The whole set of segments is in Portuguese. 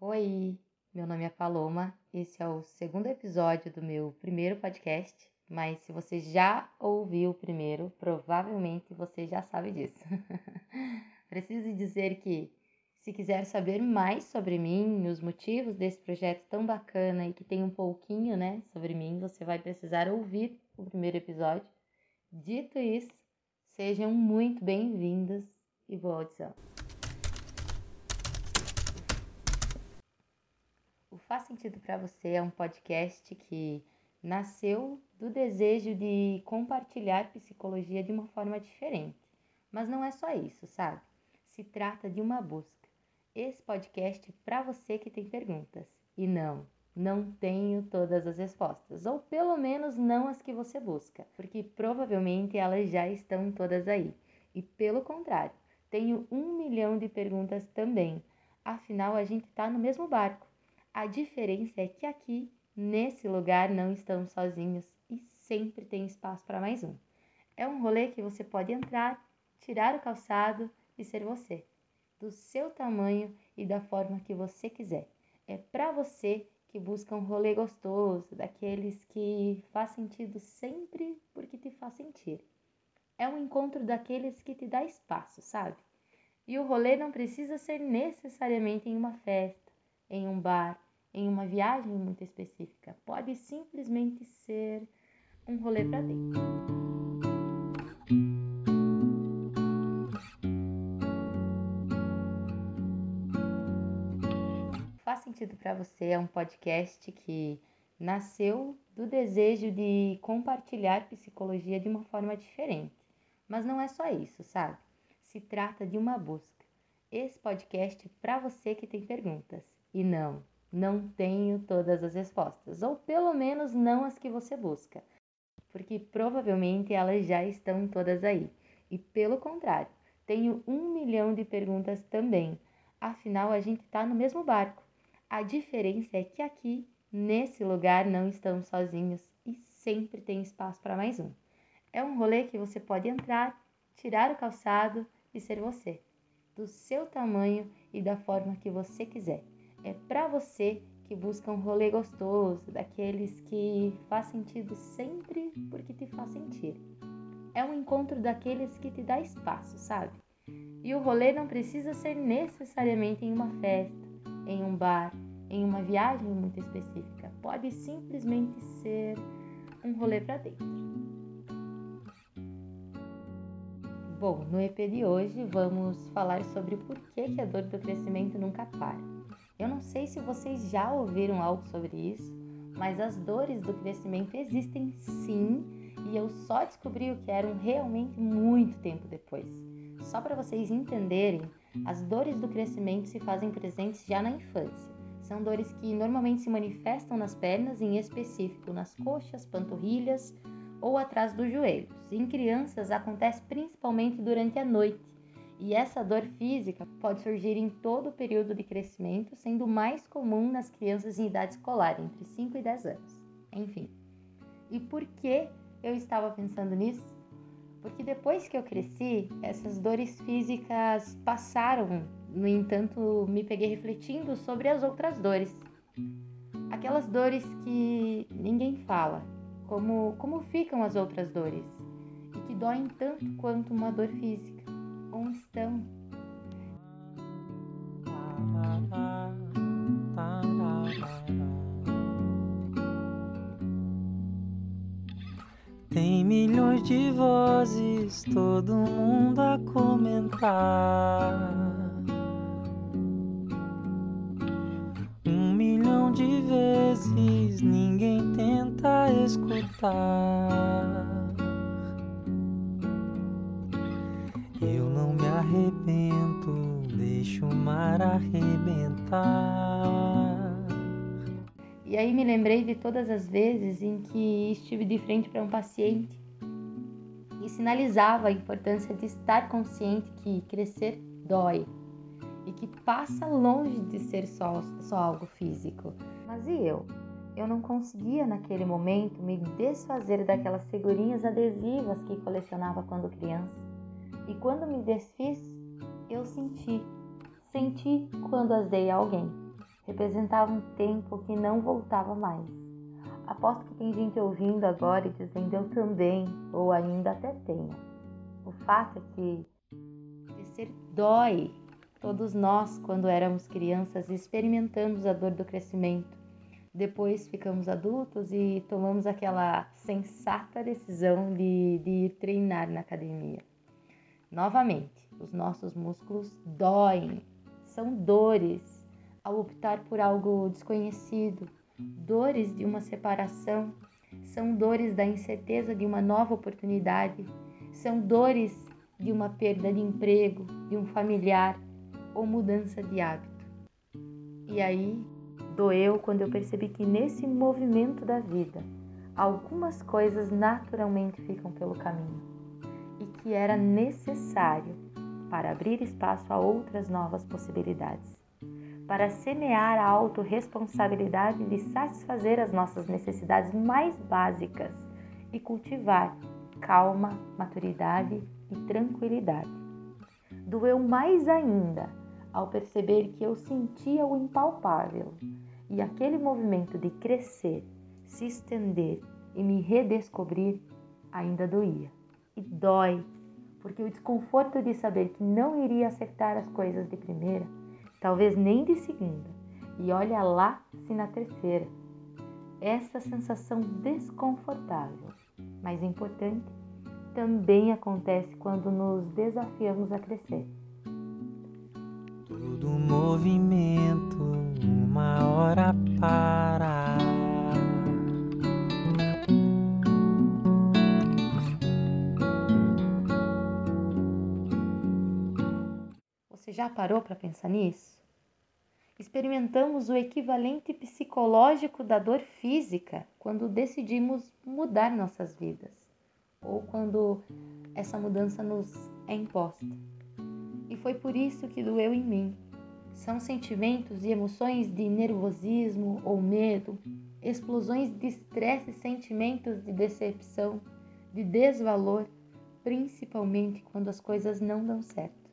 Oi, meu nome é Paloma. Esse é o segundo episódio do meu primeiro podcast. Mas se você já ouviu o primeiro, provavelmente você já sabe disso. Preciso dizer que, se quiser saber mais sobre mim, os motivos desse projeto tão bacana e que tem um pouquinho, né, sobre mim, você vai precisar ouvir o primeiro episódio. Dito isso, sejam muito bem-vindos e boa audição. Faz Sentido para Você é um podcast que nasceu do desejo de compartilhar psicologia de uma forma diferente. Mas não é só isso, sabe? Se trata de uma busca. Esse podcast é para você que tem perguntas. E não, não tenho todas as respostas, ou pelo menos não as que você busca, porque provavelmente elas já estão todas aí. E pelo contrário, tenho um milhão de perguntas também. Afinal, a gente está no mesmo barco. A diferença é que aqui, nesse lugar, não estamos sozinhos e sempre tem espaço para mais um. É um rolê que você pode entrar, tirar o calçado e ser você, do seu tamanho e da forma que você quiser. É para você que busca um rolê gostoso, daqueles que faz sentido sempre porque te faz sentir. É um encontro daqueles que te dá espaço, sabe? E o rolê não precisa ser necessariamente em uma festa, em um bar, em uma viagem muito específica. Pode simplesmente ser um rolê para dentro. Faz sentido para você é um podcast que nasceu do desejo de compartilhar psicologia de uma forma diferente. Mas não é só isso, sabe? Se trata de uma busca. Esse podcast é para você que tem perguntas. E não, não tenho todas as respostas, ou pelo menos não as que você busca, porque provavelmente elas já estão todas aí. E pelo contrário, tenho um milhão de perguntas também. Afinal, a gente está no mesmo barco. A diferença é que aqui, nesse lugar, não estamos sozinhos e sempre tem espaço para mais um. É um rolê que você pode entrar, tirar o calçado e ser você, do seu tamanho e da forma que você quiser é para você que busca um rolê gostoso, daqueles que faz sentido sempre porque te faz sentir. É um encontro daqueles que te dá espaço, sabe? E o rolê não precisa ser necessariamente em uma festa, em um bar, em uma viagem muito específica. Pode simplesmente ser um rolê para dentro. Bom, no EP de hoje vamos falar sobre porquê que a dor do crescimento nunca para. Eu não sei se vocês já ouviram algo sobre isso, mas as dores do crescimento existem sim, e eu só descobri o que eram realmente muito tempo depois. Só para vocês entenderem, as dores do crescimento se fazem presentes já na infância. São dores que normalmente se manifestam nas pernas, em específico nas coxas, panturrilhas ou atrás dos joelhos. Em crianças acontece principalmente durante a noite e essa dor física pode surgir em todo o período de crescimento, sendo mais comum nas crianças em idade escolar, entre 5 e 10 anos. Enfim. E por que eu estava pensando nisso? Porque depois que eu cresci, essas dores físicas passaram, no entanto, me peguei refletindo sobre as outras dores. Aquelas dores que ninguém fala, como, como ficam as outras dores, e que doem tanto quanto uma dor física como estão. Tem milhões de vozes, todo mundo a comentar. Um milhão de vezes ninguém tenta escutar. Eu não me arrebento, deixo o mar arrebentar. E aí me lembrei de todas as vezes em que estive de frente para um paciente e sinalizava a importância de estar consciente que crescer dói e que passa longe de ser só, só algo físico. Mas e eu? Eu não conseguia naquele momento me desfazer daquelas figurinhas adesivas que colecionava quando criança. E quando me desfiz, eu senti. Senti quando as dei a alguém. representava um tempo que não voltava mais. Aposto que tem gente ouvindo agora e dizendo eu também, ou ainda até tenha. O fato é que crescer dói. Todos nós, quando éramos crianças, experimentamos a dor do crescimento. Depois ficamos adultos e tomamos aquela sensata decisão de, de ir treinar na academia. Novamente, os nossos músculos doem, são dores ao optar por algo desconhecido, dores de uma separação, são dores da incerteza de uma nova oportunidade, são dores de uma perda de emprego, de um familiar ou mudança de hábito. E aí doeu quando eu percebi que nesse movimento da vida, algumas coisas naturalmente ficam pelo caminho e que era necessário para abrir espaço a outras novas possibilidades, para semear a autorresponsabilidade de satisfazer as nossas necessidades mais básicas e cultivar calma, maturidade e tranquilidade. Doeu mais ainda ao perceber que eu sentia o impalpável e aquele movimento de crescer, se estender e me redescobrir ainda doía. E dói, porque o desconforto de saber que não iria acertar as coisas de primeira, talvez nem de segunda, e olha lá se na terceira. Essa sensação desconfortável, mas importante, também acontece quando nos desafiamos a crescer. Todo movimento, uma hora para. Já parou para pensar nisso? Experimentamos o equivalente psicológico da dor física quando decidimos mudar nossas vidas ou quando essa mudança nos é imposta. E foi por isso que doeu em mim. São sentimentos e emoções de nervosismo ou medo, explosões de estresse e sentimentos de decepção, de desvalor, principalmente quando as coisas não dão certo.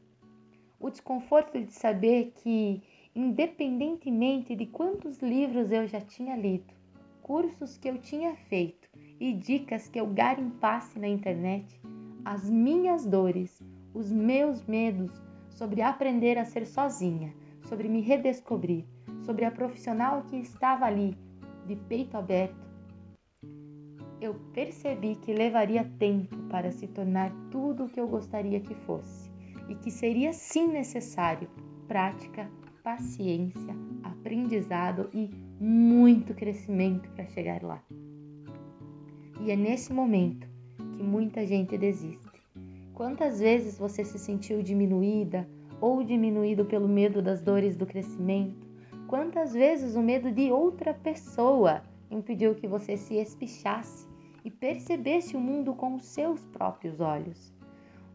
O desconforto de saber que, independentemente de quantos livros eu já tinha lido, cursos que eu tinha feito e dicas que eu garimpasse na internet, as minhas dores, os meus medos sobre aprender a ser sozinha, sobre me redescobrir, sobre a profissional que estava ali, de peito aberto, eu percebi que levaria tempo para se tornar tudo o que eu gostaria que fosse e que seria sim necessário prática, paciência, aprendizado e muito crescimento para chegar lá. E é nesse momento que muita gente desiste. Quantas vezes você se sentiu diminuída ou diminuído pelo medo das dores do crescimento? Quantas vezes o medo de outra pessoa impediu que você se espichasse e percebesse o mundo com os seus próprios olhos?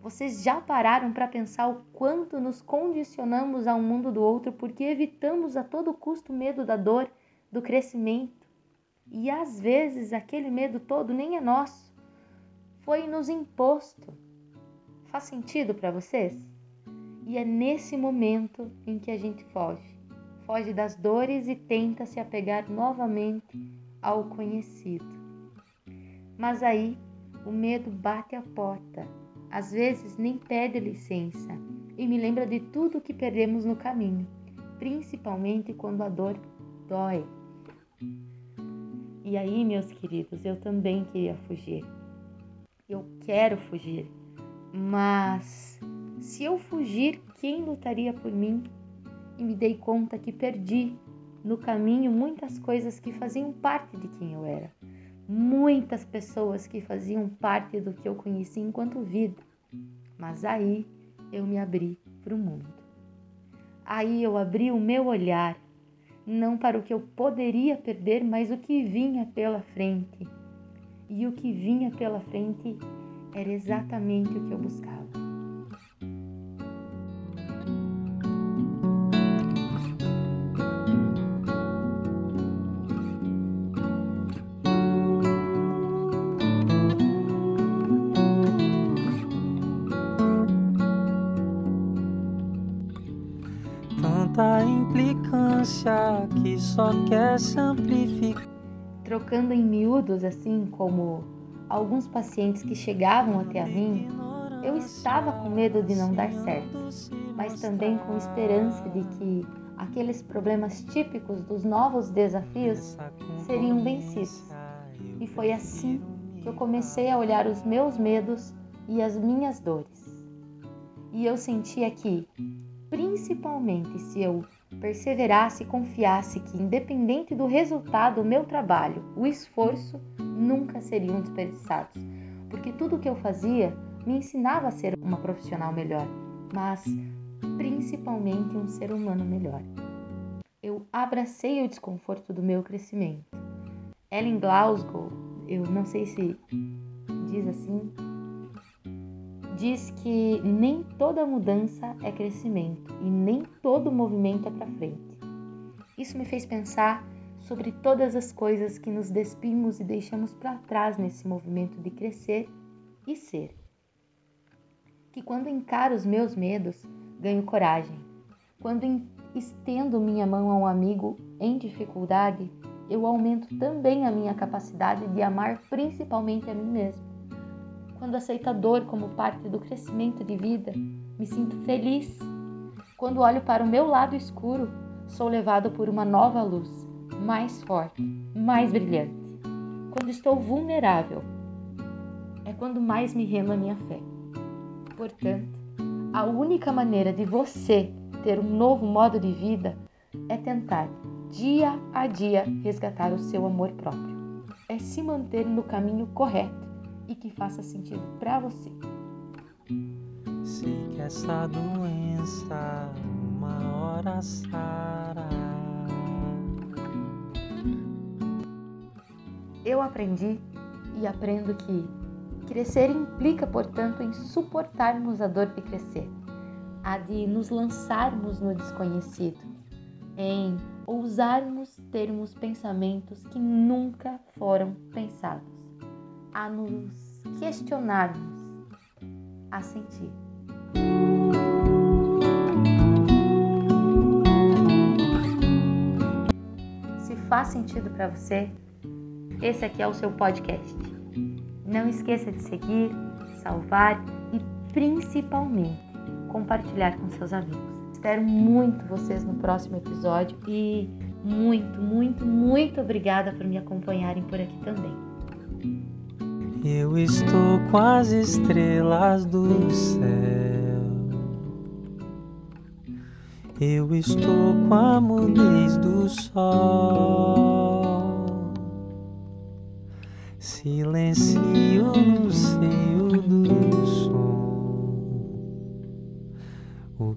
Vocês já pararam para pensar o quanto nos condicionamos ao mundo do outro porque evitamos a todo custo o medo da dor, do crescimento? E às vezes aquele medo todo nem é nosso, foi nos imposto. Faz sentido para vocês? E é nesse momento em que a gente foge. Foge das dores e tenta se apegar novamente ao conhecido. Mas aí o medo bate a porta, às vezes nem pede licença e me lembra de tudo que perdemos no caminho, principalmente quando a dor dói. E aí, meus queridos, eu também queria fugir. Eu quero fugir, mas se eu fugir, quem lutaria por mim? E me dei conta que perdi no caminho muitas coisas que faziam parte de quem eu era, muitas pessoas que faziam parte do que eu conheci enquanto vida. Mas aí eu me abri para o mundo. Aí eu abri o meu olhar, não para o que eu poderia perder, mas o que vinha pela frente. E o que vinha pela frente era exatamente o que eu buscava. Tanta implicância que só quer se amplificar. Trocando em miúdos, assim como alguns pacientes que chegavam até a mim, eu estava com medo de não dar certo, mas também com esperança de que aqueles problemas típicos dos novos desafios seriam vencidos. E foi assim que eu comecei a olhar os meus medos e as minhas dores. E eu sentia que, principalmente se eu perseverasse e confiasse que, independente do resultado do meu trabalho, o esforço nunca seriam desperdiçados, porque tudo o que eu fazia me ensinava a ser uma profissional melhor, mas principalmente um ser humano melhor. Eu abracei o desconforto do meu crescimento. Ellen Glasgow, eu não sei se diz assim, diz que nem toda mudança é crescimento e nem todo movimento é para frente. Isso me fez pensar sobre todas as coisas que nos despimos e deixamos para trás nesse movimento de crescer e ser que quando encaro os meus medos, ganho coragem. Quando estendo minha mão a um amigo em dificuldade, eu aumento também a minha capacidade de amar principalmente a mim mesmo. Quando aceito a dor como parte do crescimento de vida, me sinto feliz. Quando olho para o meu lado escuro, sou levado por uma nova luz, mais forte, mais brilhante. Quando estou vulnerável, é quando mais me rendo a minha fé. Portanto, a única maneira de você ter um novo modo de vida é tentar, dia a dia, resgatar o seu amor próprio. É se manter no caminho correto e que faça sentido para você. Sei que essa doença uma hora sará. Eu aprendi e aprendo que Crescer implica, portanto, em suportarmos a dor de crescer, a de nos lançarmos no desconhecido, em ousarmos termos pensamentos que nunca foram pensados, a nos questionarmos, a sentir. Se faz sentido para você, esse aqui é o seu podcast. Não esqueça de seguir, salvar e principalmente compartilhar com seus amigos. Espero muito vocês no próximo episódio e muito, muito, muito obrigada por me acompanharem por aqui também. Eu estou com as estrelas do céu. Eu estou com a mudez do sol. Silencio no seio do